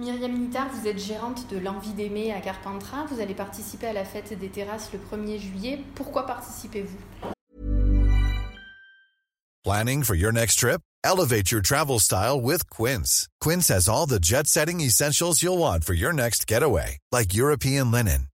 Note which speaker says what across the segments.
Speaker 1: Myriam Nittard, vous êtes gérante de l'Envie d'aimer à Carpentras. Vous allez participer à la fête des terrasses le 1er juillet. Pourquoi participez-vous?
Speaker 2: Planning for your next trip? Elevate your travel style with Quince. Quince has all the jet setting essentials you'll want for your next getaway, like European linen,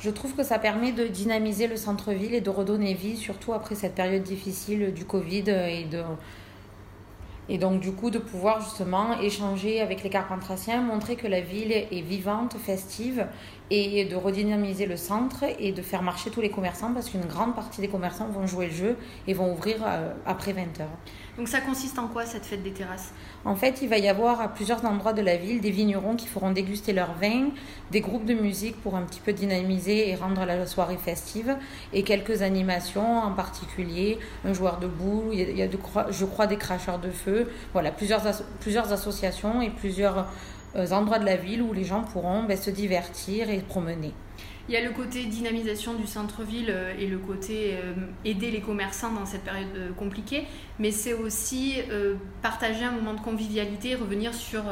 Speaker 3: Je trouve que ça permet de dynamiser le centre-ville et de redonner vie, surtout après cette période difficile du Covid et de Et donc, du coup, de pouvoir justement échanger avec les Carpentraciens, montrer que la ville est vivante, festive, et de redynamiser le centre et de faire marcher tous les commerçants parce qu'une grande partie des commerçants vont jouer le jeu et vont ouvrir euh, après 20h.
Speaker 1: Donc ça consiste en quoi cette fête des terrasses?
Speaker 3: En fait, il va y avoir à plusieurs endroits de la ville des vignerons qui feront déguster leur vin, des groupes de musique pour un petit peu dynamiser et rendre la soirée festive, et quelques animations en particulier, un joueur de boules, il y a, de, je crois des cracheurs de feu, voilà, plusieurs, plusieurs associations et plusieurs euh, endroits de la ville où les gens pourront ben, se divertir et promener.
Speaker 1: Il y a le côté dynamisation du centre-ville euh, et le côté euh, aider les commerçants dans cette période euh, compliquée, mais c'est aussi partager un moment de convivialité, revenir sur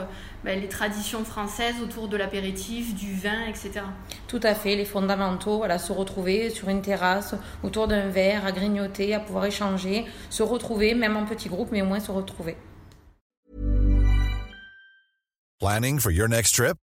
Speaker 1: ben, les traditions françaises autour de l'apéritif, du vin, etc.
Speaker 3: Tout à fait, les fondamentaux, voilà, se retrouver sur une terrasse, autour d'un verre, à grignoter, à pouvoir échanger, se retrouver, même en petit groupe, mais au moins se retrouver.
Speaker 2: Planning for your next trip?